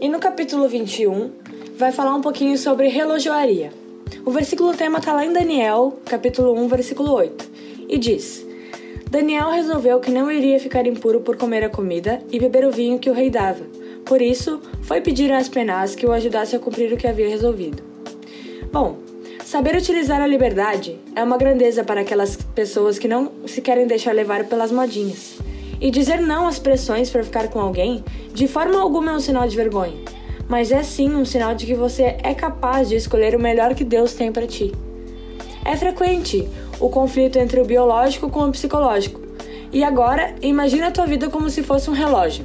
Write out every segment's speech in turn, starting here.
E no capítulo 21, vai falar um pouquinho sobre relojoaria. O versículo tema está lá em Daniel, capítulo 1, versículo 8, e diz: Daniel resolveu que não iria ficar impuro por comer a comida e beber o vinho que o rei dava. Por isso, foi pedir a Aspenaz que o ajudasse a cumprir o que havia resolvido. Bom, saber utilizar a liberdade é uma grandeza para aquelas pessoas que não se querem deixar levar pelas modinhas. E dizer não às pressões para ficar com alguém, de forma alguma é um sinal de vergonha, mas é sim um sinal de que você é capaz de escolher o melhor que Deus tem para ti. É frequente o conflito entre o biológico com o psicológico. E agora, imagine a tua vida como se fosse um relógio.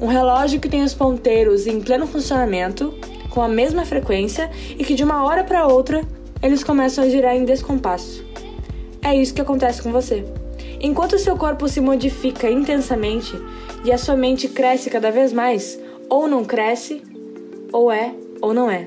Um relógio que tem os ponteiros em pleno funcionamento, com a mesma frequência e que de uma hora para outra eles começam a girar em descompasso. É isso que acontece com você. Enquanto seu corpo se modifica intensamente e a sua mente cresce cada vez mais, ou não cresce, ou é ou não é.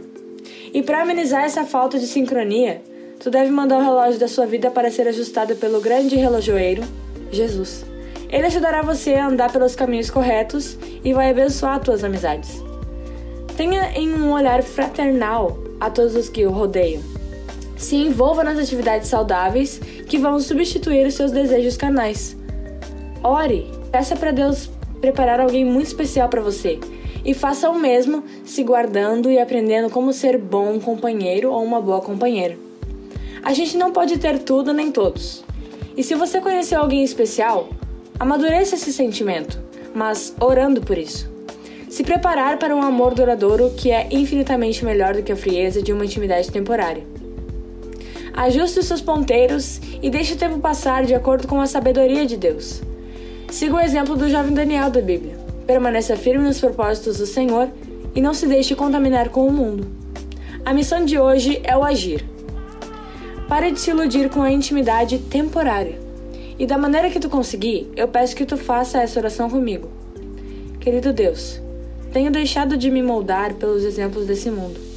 E para amenizar essa falta de sincronia, Tu deve mandar o relógio da sua vida para ser ajustado pelo grande relojoeiro, Jesus. Ele ajudará você a andar pelos caminhos corretos e vai abençoar tuas amizades. Tenha em um olhar fraternal a todos os que o rodeiam. Se envolva nas atividades saudáveis que vão substituir os seus desejos carnais. Ore, peça para Deus preparar alguém muito especial para você e faça o mesmo se guardando e aprendendo como ser bom companheiro ou uma boa companheira. A gente não pode ter tudo nem todos. E se você conheceu alguém especial, amadureça esse sentimento, mas orando por isso. Se preparar para um amor duradouro que é infinitamente melhor do que a frieza de uma intimidade temporária. Ajuste os seus ponteiros e deixe o tempo passar de acordo com a sabedoria de Deus. Siga o exemplo do jovem Daniel da Bíblia. Permaneça firme nos propósitos do Senhor e não se deixe contaminar com o mundo. A missão de hoje é o agir Pare de se iludir com a intimidade temporária. E da maneira que tu conseguir, eu peço que tu faça essa oração comigo. Querido Deus, tenho deixado de me moldar pelos exemplos desse mundo.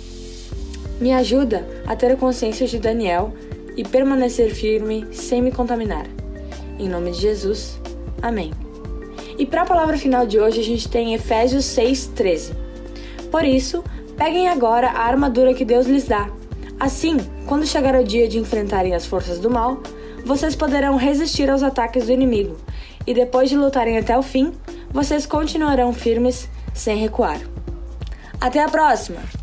Me ajuda a ter a consciência de Daniel e permanecer firme sem me contaminar. Em nome de Jesus, amém. E para a palavra final de hoje, a gente tem Efésios 6,13. Por isso, peguem agora a armadura que Deus lhes dá Assim, quando chegar o dia de enfrentarem as forças do mal, vocês poderão resistir aos ataques do inimigo, e depois de lutarem até o fim, vocês continuarão firmes sem recuar. Até a próxima!